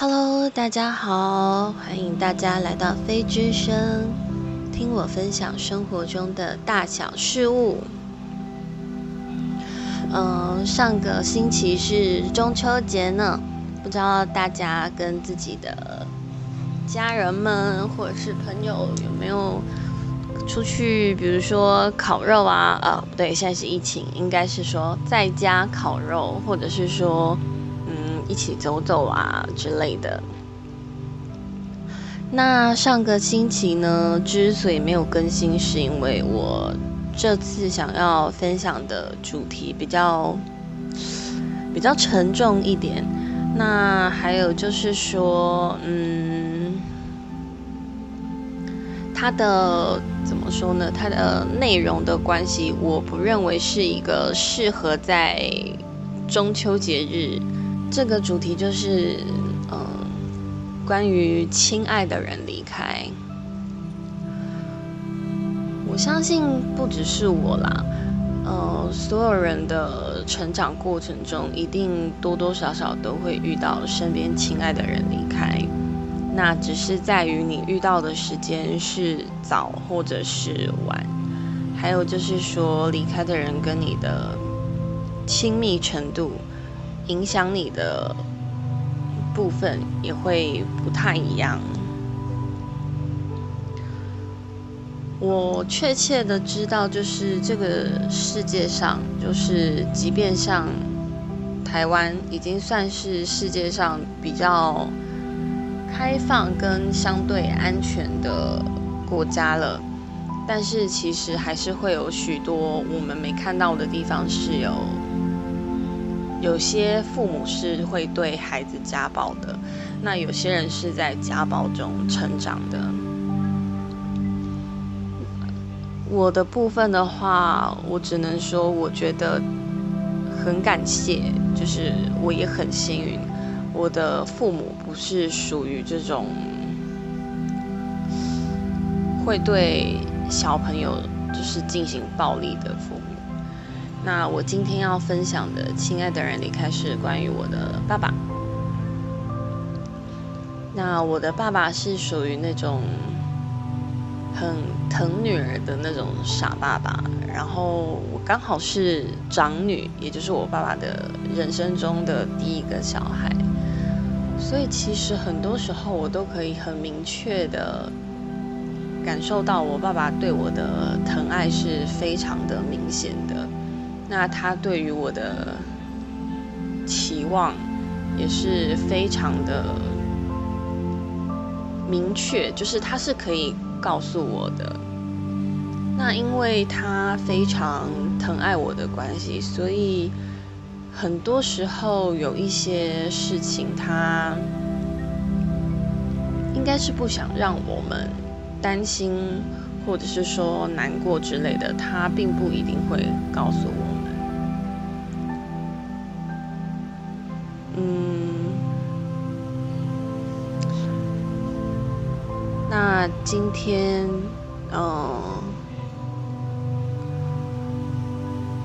Hello，大家好，欢迎大家来到非之声，听我分享生活中的大小事物。嗯，上个星期是中秋节呢，不知道大家跟自己的家人们或者是朋友有没有出去，比如说烤肉啊？呃，不对，现在是疫情，应该是说在家烤肉，或者是说。一起走走啊之类的。那上个星期呢，之所以没有更新，是因为我这次想要分享的主题比较比较沉重一点。那还有就是说，嗯，它的怎么说呢？它的内容的关系，我不认为是一个适合在中秋节日。这个主题就是，嗯，关于亲爱的人离开。我相信不只是我啦，呃，所有人的成长过程中，一定多多少少都会遇到身边亲爱的人离开。那只是在于你遇到的时间是早或者是晚，还有就是说离开的人跟你的亲密程度。影响你的部分也会不太一样。我确切的知道，就是这个世界上，就是即便像台湾，已经算是世界上比较开放跟相对安全的国家了，但是其实还是会有许多我们没看到的地方是有。有些父母是会对孩子家暴的，那有些人是在家暴中成长的。我的部分的话，我只能说，我觉得很感谢，就是我也很幸运，我的父母不是属于这种会对小朋友就是进行暴力的父母。那我今天要分享的亲爱的人离开是关于我的爸爸。那我的爸爸是属于那种很疼女儿的那种傻爸爸，然后我刚好是长女，也就是我爸爸的人生中的第一个小孩，所以其实很多时候我都可以很明确的感受到我爸爸对我的疼爱是非常的明显的。那他对于我的期望也是非常的明确，就是他是可以告诉我的。那因为他非常疼爱我的关系，所以很多时候有一些事情，他应该是不想让我们担心，或者是说难过之类的，他并不一定会告诉我。那今天，嗯，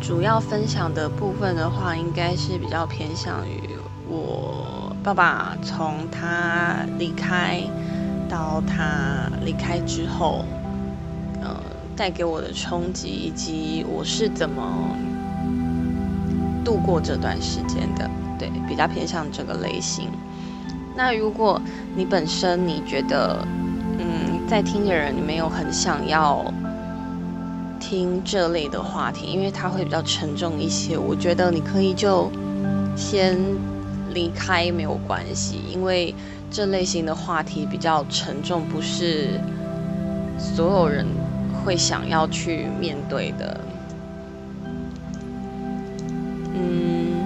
主要分享的部分的话，应该是比较偏向于我爸爸从他离开到他离开之后，嗯，带给我的冲击，以及我是怎么度过这段时间的。对，比较偏向这个类型。那如果你本身你觉得，在听的人，你没有很想要听这类的话题，因为它会比较沉重一些。我觉得你可以就先离开，没有关系，因为这类型的话题比较沉重，不是所有人会想要去面对的。嗯，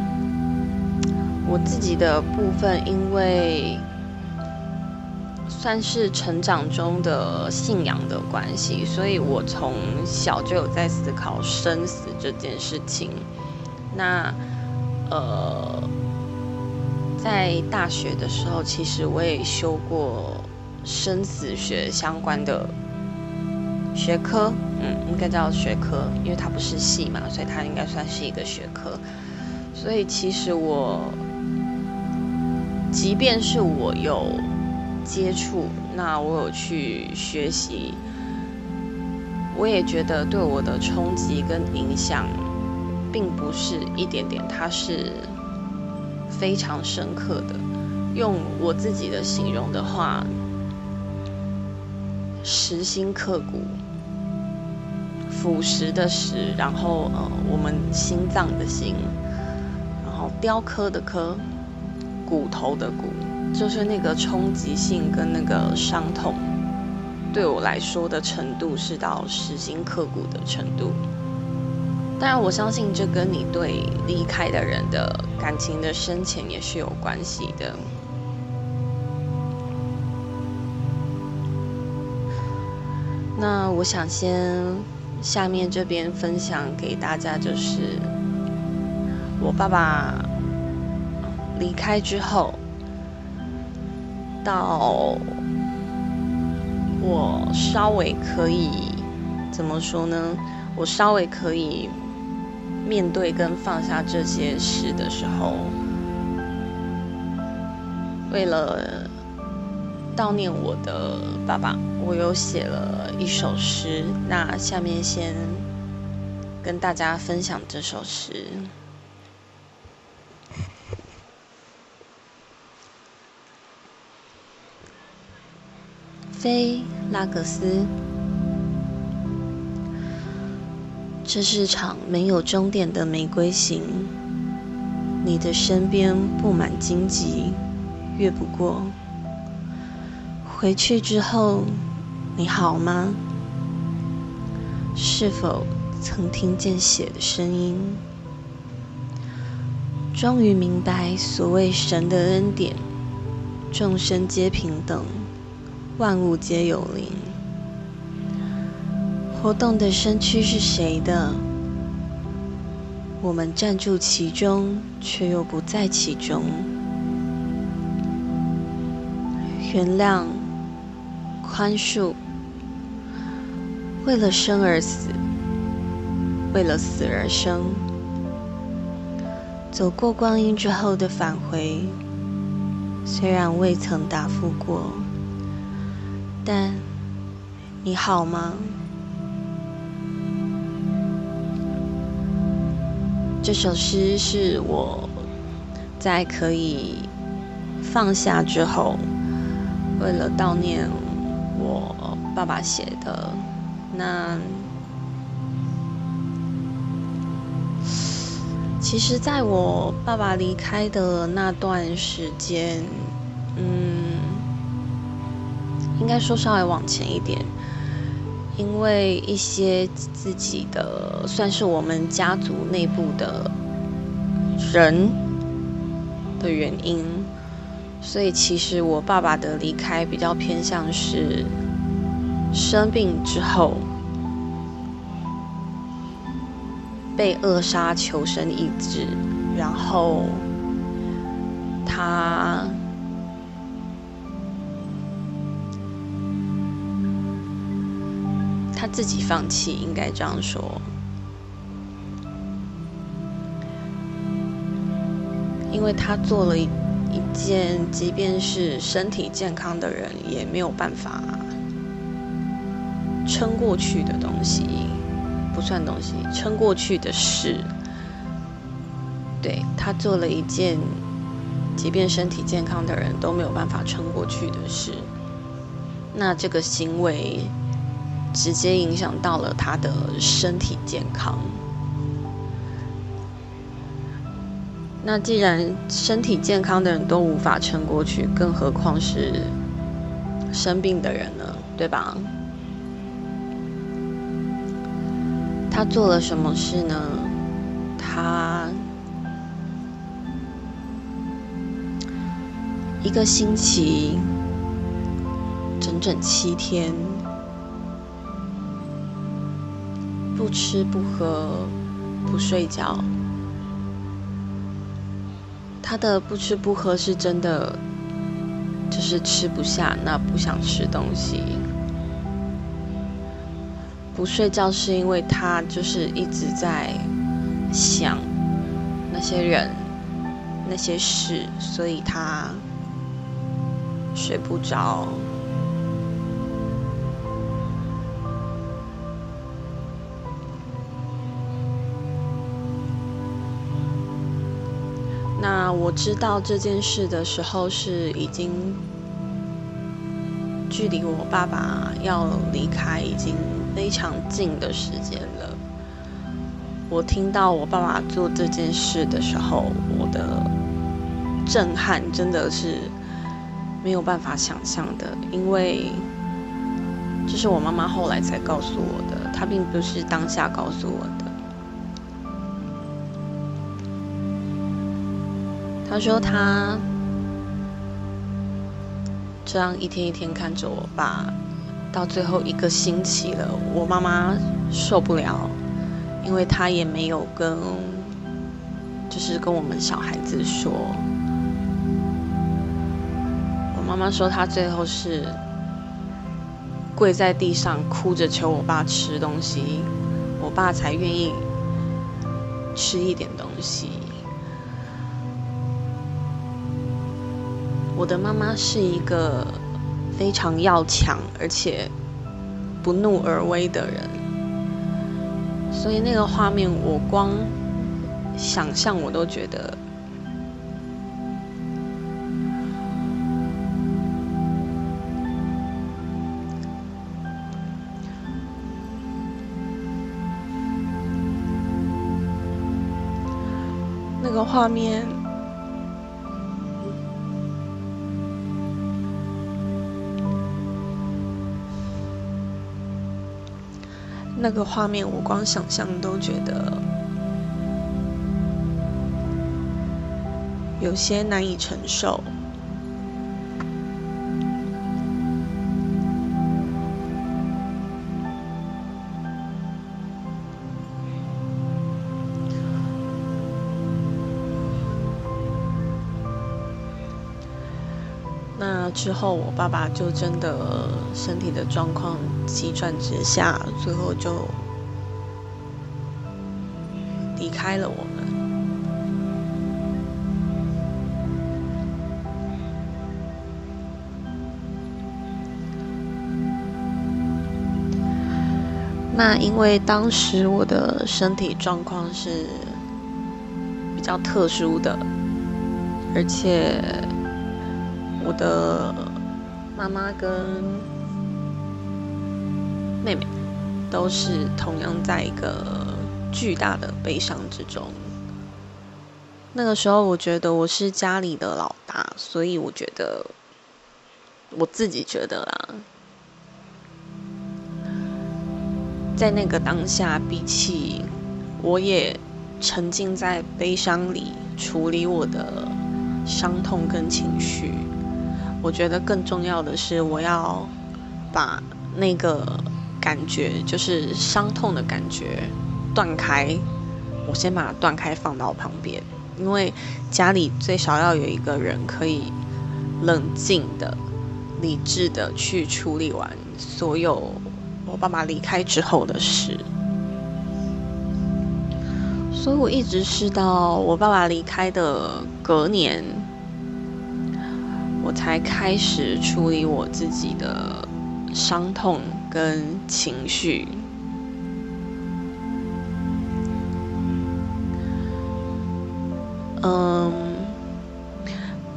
我自己的部分，因为。算是成长中的信仰的关系，所以我从小就有在思考生死这件事情。那呃，在大学的时候，其实我也修过生死学相关的学科，嗯，应该叫学科，因为它不是系嘛，所以它应该算是一个学科。所以其实我即便是我有接触，那我有去学习，我也觉得对我的冲击跟影响，并不是一点点，它是非常深刻的。用我自己的形容的话，实心刻骨，腐蚀的蚀，然后呃，我们心脏的心，然后雕刻的刻，骨头的骨，就是那个冲击性跟那个伤痛，对我来说的程度是到实心刻骨的程度。当然，我相信这跟你对离开的人的感情的深浅也是有关系的。那我想先下面这边分享给大家，就是我爸爸离开之后，到我稍微可以怎么说呢？我稍微可以面对跟放下这些事的时候，为了。悼念我的爸爸，我有写了一首诗。那下面先跟大家分享这首诗。菲拉格斯，这是场没有终点的玫瑰行。你的身边布满荆棘，越不过。回去之后，你好吗？是否曾听见血的声音？终于明白所谓神的恩典，众生皆平等，万物皆有灵。活动的身躯是谁的？我们站住其中，却又不在其中。原谅。宽恕，为了生而死，为了死而生。走过光阴之后的返回，虽然未曾答复过，但你好吗？这首诗是我在可以放下之后，为了悼念。我爸爸写的，那其实，在我爸爸离开的那段时间，嗯，应该说稍微往前一点，因为一些自己的，算是我们家族内部的人的原因。所以，其实我爸爸的离开比较偏向是生病之后被扼杀求生意志，然后他他自己放弃，应该这样说，因为他做了一。一件，即便是身体健康的人也没有办法撑过去的东西，不算东西，撑过去的事。对他做了一件，即便身体健康的人都没有办法撑过去的事。那这个行为直接影响到了他的身体健康。那既然身体健康的人都无法撑过去，更何况是生病的人呢？对吧？他做了什么事呢？他一个星期整整七天不吃不喝不睡觉。他的不吃不喝是真的，就是吃不下，那不想吃东西。不睡觉是因为他就是一直在想那些人、那些事，所以他睡不着。我知道这件事的时候，是已经距离我爸爸要离开已经非常近的时间了。我听到我爸爸做这件事的时候，我的震撼真的是没有办法想象的，因为这是我妈妈后来才告诉我的，她并不是当下告诉我的。他说他这样一天一天看着我爸，到最后一个星期了，我妈妈受不了，因为他也没有跟，就是跟我们小孩子说。我妈妈说她最后是跪在地上哭着求我爸吃东西，我爸才愿意吃一点东西。我的妈妈是一个非常要强而且不怒而威的人，所以那个画面我光想象我都觉得那个画面。那个画面，我光想象都觉得有些难以承受。那之后，我爸爸就真的身体的状况急转直下，最后就离开了我们。那因为当时我的身体状况是比较特殊的，而且。我的妈妈跟妹妹都是同样在一个巨大的悲伤之中。那个时候，我觉得我是家里的老大，所以我觉得我自己觉得啦，在那个当下，比起我也沉浸在悲伤里处理我的伤痛跟情绪。我觉得更重要的是，我要把那个感觉，就是伤痛的感觉断开。我先把它断开，放到旁边，因为家里最少要有一个人可以冷静的、理智的去处理完所有我爸爸离开之后的事。所以我一直是到我爸爸离开的隔年。我才开始处理我自己的伤痛跟情绪。嗯，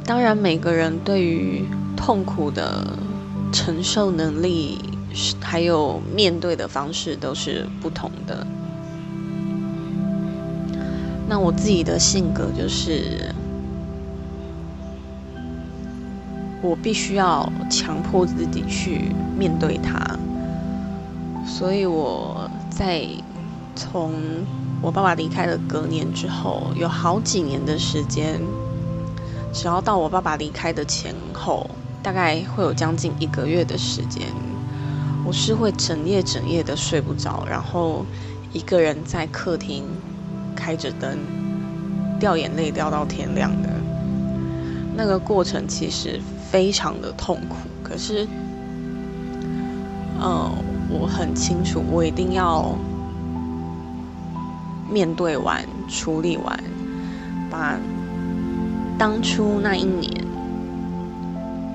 当然，每个人对于痛苦的承受能力，还有面对的方式都是不同的。那我自己的性格就是。我必须要强迫自己去面对它，所以我在从我爸爸离开了隔年之后，有好几年的时间，只要到我爸爸离开的前后，大概会有将近一个月的时间，我是会整夜整夜的睡不着，然后一个人在客厅开着灯，掉眼泪掉到天亮的。那个过程其实。非常的痛苦，可是，嗯，我很清楚，我一定要面对完、处理完，把当初那一年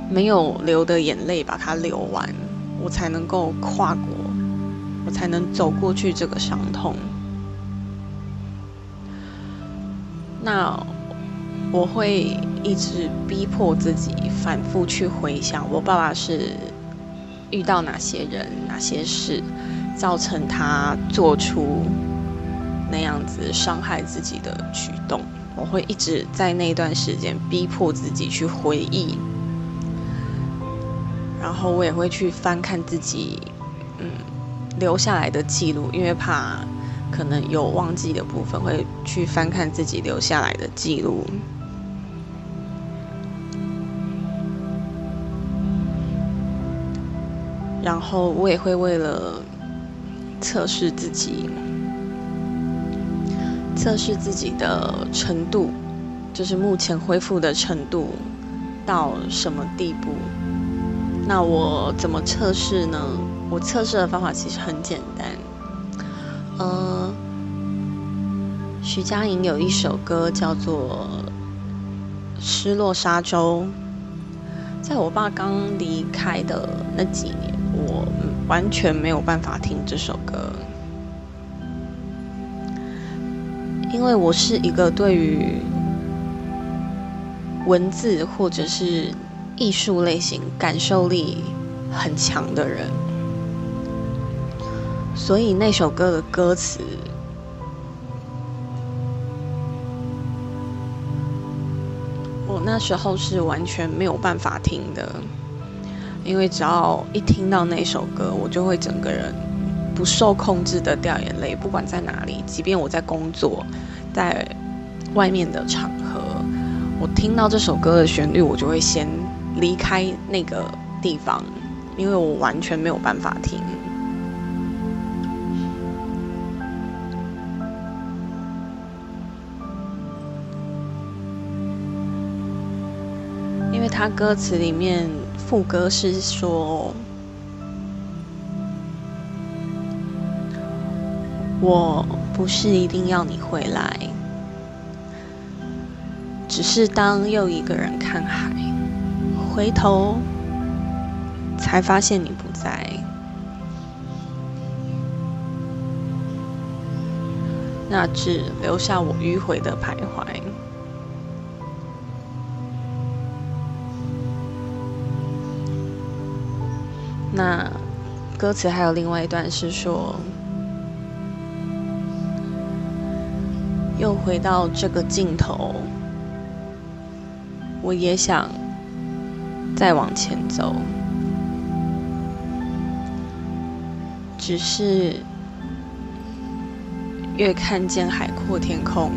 没有流的眼泪把它流完，我才能够跨过，我才能走过去这个伤痛。那我会一直逼迫自己，反复去回想我爸爸是遇到哪些人、哪些事，造成他做出那样子伤害自己的举动。我会一直在那段时间逼迫自己去回忆，然后我也会去翻看自己嗯留下来的记录，因为怕。可能有忘记的部分，会去翻看自己留下来的记录，然后我也会为了测试自己，测试自己的程度，就是目前恢复的程度到什么地步。那我怎么测试呢？我测试的方法其实很简单。呃，徐佳莹有一首歌叫做《失落沙洲》。在我爸刚离开的那几，完全没有办法听这首歌，因为我是一个对于文字或者是艺术类型感受力很强的人。所以那首歌的歌词，我那时候是完全没有办法听的，因为只要一听到那首歌，我就会整个人不受控制的掉眼泪，不管在哪里，即便我在工作，在外面的场合，我听到这首歌的旋律，我就会先离开那个地方，因为我完全没有办法听。他歌词里面副歌是说：“我不是一定要你回来，只是当又一个人看海，回头才发现你不在，那只留下我迂回的徘徊。”那歌词还有另外一段是说，又回到这个镜头，我也想再往前走，只是越看见海阔天空，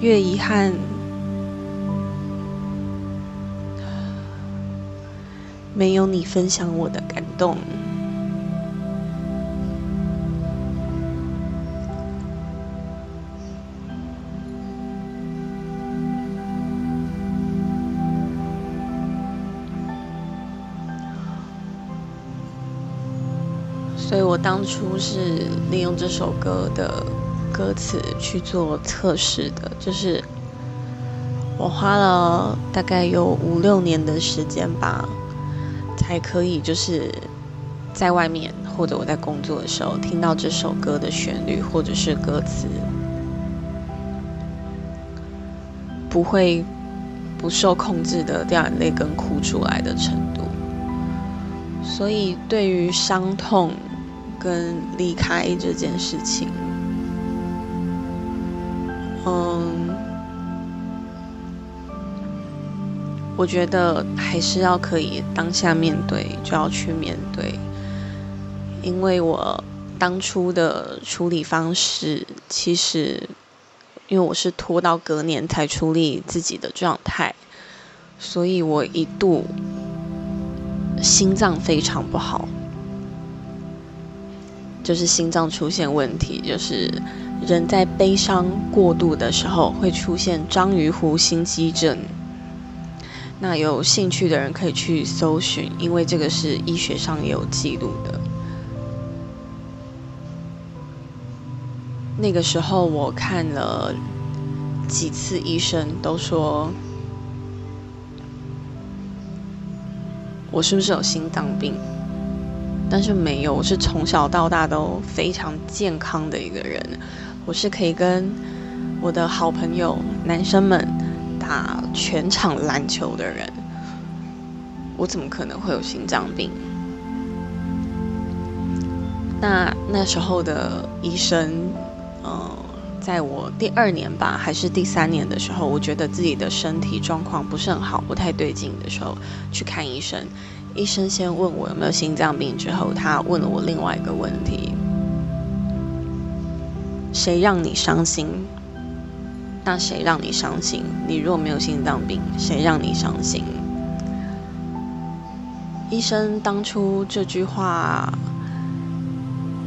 越遗憾。没有你分享我的感动，所以我当初是利用这首歌的歌词去做测试的，就是我花了大概有五六年的时间吧。才可以，就是在外面或者我在工作的时候，听到这首歌的旋律或者是歌词，不会不受控制的掉眼泪跟哭出来的程度。所以，对于伤痛跟离开这件事情，嗯。我觉得还是要可以当下面对，就要去面对。因为我当初的处理方式，其实因为我是拖到隔年才处理自己的状态，所以我一度心脏非常不好，就是心脏出现问题，就是人在悲伤过度的时候会出现章鱼湖心肌症。那有兴趣的人可以去搜寻，因为这个是医学上也有记录的。那个时候我看了几次医生都说我是不是有心脏病，但是没有，我是从小到大都非常健康的一个人，我是可以跟我的好朋友男生们打全场篮球的人，我怎么可能会有心脏病？那那时候的医生，呃，在我第二年吧，还是第三年的时候，我觉得自己的身体状况不是很好，不太对劲的时候，去看医生。医生先问我有没有心脏病，之后他问了我另外一个问题：谁让你伤心？那谁让你伤心？你如果没有心脏病，谁让你伤心？医生当初这句话。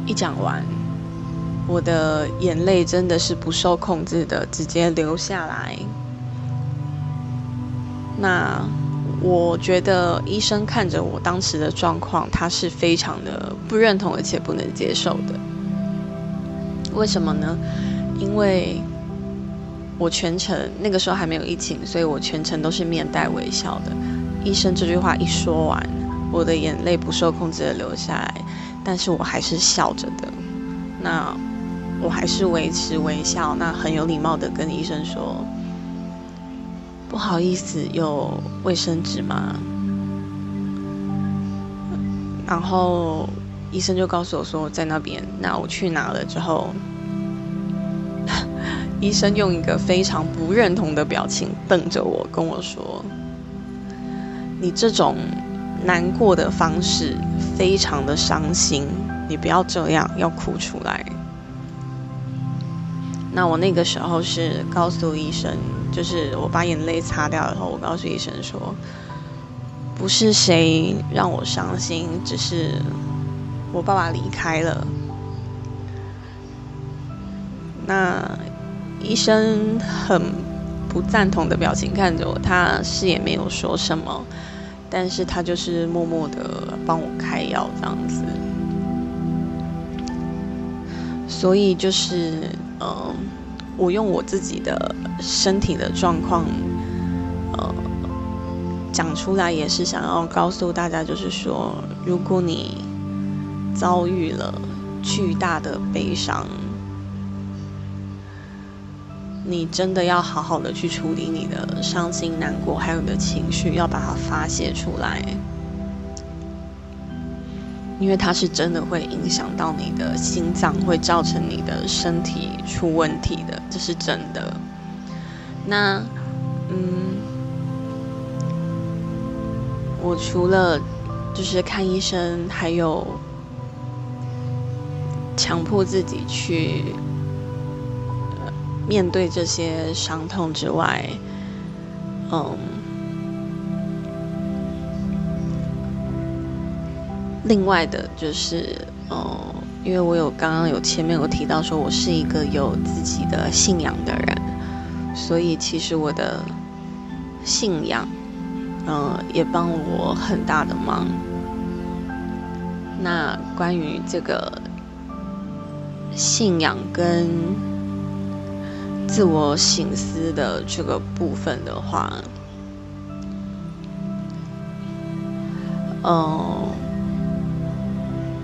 一讲完，我的眼泪真的是不受控制的直接流下来。那我觉得医生看着我当时的状况，他是非常的不认同而且不能接受的。为什么呢？因为我全程那个时候还没有疫情，所以我全程都是面带微笑的。医生这句话一说完，我的眼泪不受控制的流下来。但是我还是笑着的，那我还是维持微笑，那很有礼貌的跟医生说：“不好意思，有卫生纸吗？”然后医生就告诉我说在那边，那我去拿了之后，医生用一个非常不认同的表情瞪着我，跟我说：“你这种。”难过的方式非常的伤心，你不要这样，要哭出来。那我那个时候是告诉医生，就是我把眼泪擦掉以后，我告诉医生说，不是谁让我伤心，只是我爸爸离开了。那医生很不赞同的表情看着我，他是也没有说什么。但是他就是默默的帮我开药这样子，所以就是呃，我用我自己的身体的状况，呃，讲出来也是想要告诉大家，就是说，如果你遭遇了巨大的悲伤。你真的要好好的去处理你的伤心、难过，还有你的情绪，要把它发泄出来，因为它是真的会影响到你的心脏，会造成你的身体出问题的，这是真的。那，嗯，我除了就是看医生，还有强迫自己去。面对这些伤痛之外，嗯，另外的就是，嗯，因为我有刚刚有前面有提到说，我是一个有自己的信仰的人，所以其实我的信仰，嗯，也帮我很大的忙。那关于这个信仰跟自我醒思的这个部分的话，嗯，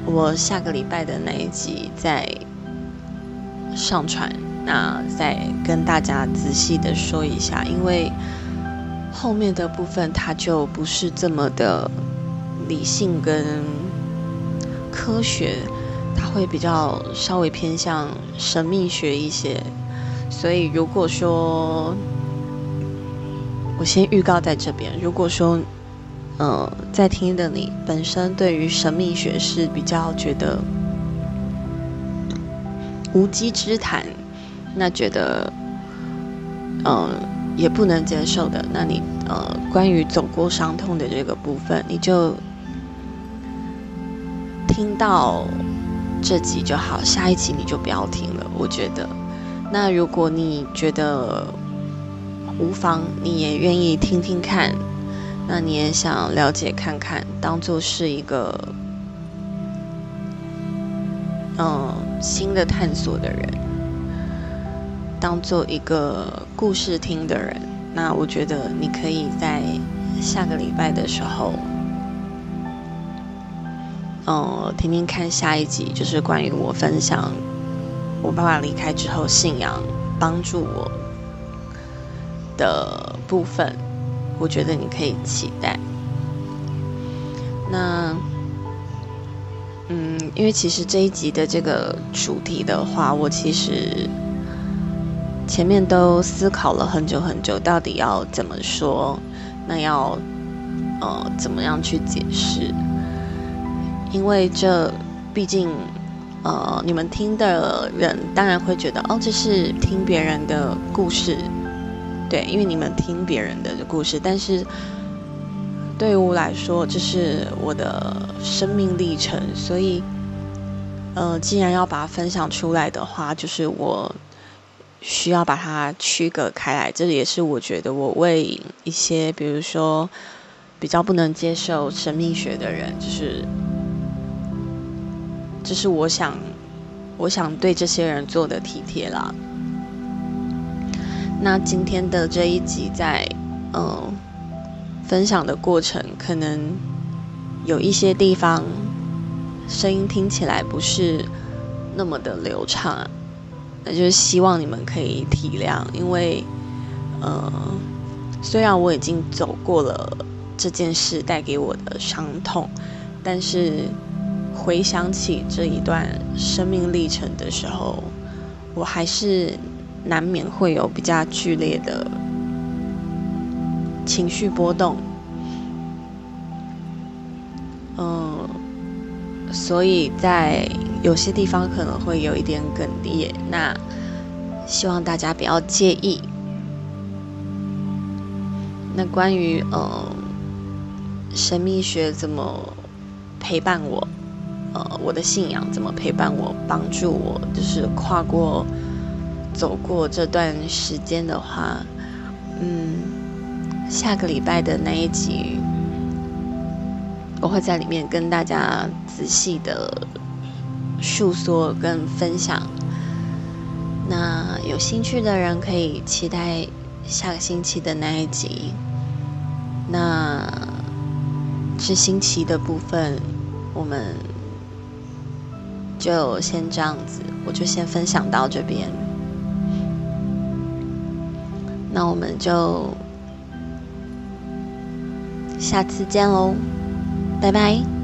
我下个礼拜的那一集再上传，那再跟大家仔细的说一下，因为后面的部分它就不是这么的理性跟科学，它会比较稍微偏向神秘学一些。所以，如果说我先预告在这边，如果说，呃，在听的你本身对于神秘学是比较觉得无稽之谈，那觉得，嗯，也不能接受的，那你呃，关于走过伤痛的这个部分，你就听到这集就好，下一集你就不要听了，我觉得。那如果你觉得无妨，你也愿意听听看，那你也想了解看看，当做是一个嗯新的探索的人，当做一个故事听的人，那我觉得你可以在下个礼拜的时候，嗯，听听看下一集，就是关于我分享我爸爸离开之后信仰帮助我的部分，我觉得你可以期待。那。嗯，因为其实这一集的这个主题的话，我其实前面都思考了很久很久，到底要怎么说，那要呃怎么样去解释？因为这毕竟呃你们听的人当然会觉得哦，这是听别人的故事，对，因为你们听别人的故事，但是。对于我来说，这是我的生命历程，所以，呃，既然要把它分享出来的话，就是我需要把它区隔开来。这也是我觉得我为一些，比如说比较不能接受神秘学的人，就是，这是我想，我想对这些人做的体贴啦。那今天的这一集在，嗯。分享的过程可能有一些地方声音听起来不是那么的流畅，那就是希望你们可以体谅，因为呃，虽然我已经走过了这件事带给我的伤痛，但是回想起这一段生命历程的时候，我还是难免会有比较剧烈的。情绪波动，嗯，所以在有些地方可能会有一点哽咽，那希望大家不要介意。那关于嗯神秘学怎么陪伴我，呃我的信仰怎么陪伴我，帮助我，就是跨过走过这段时间的话，嗯。下个礼拜的那一集，我会在里面跟大家仔细的述说跟分享。那有兴趣的人可以期待下个星期的那一集。那是星期的部分，我们就先这样子，我就先分享到这边。那我们就。下次见喽，拜拜。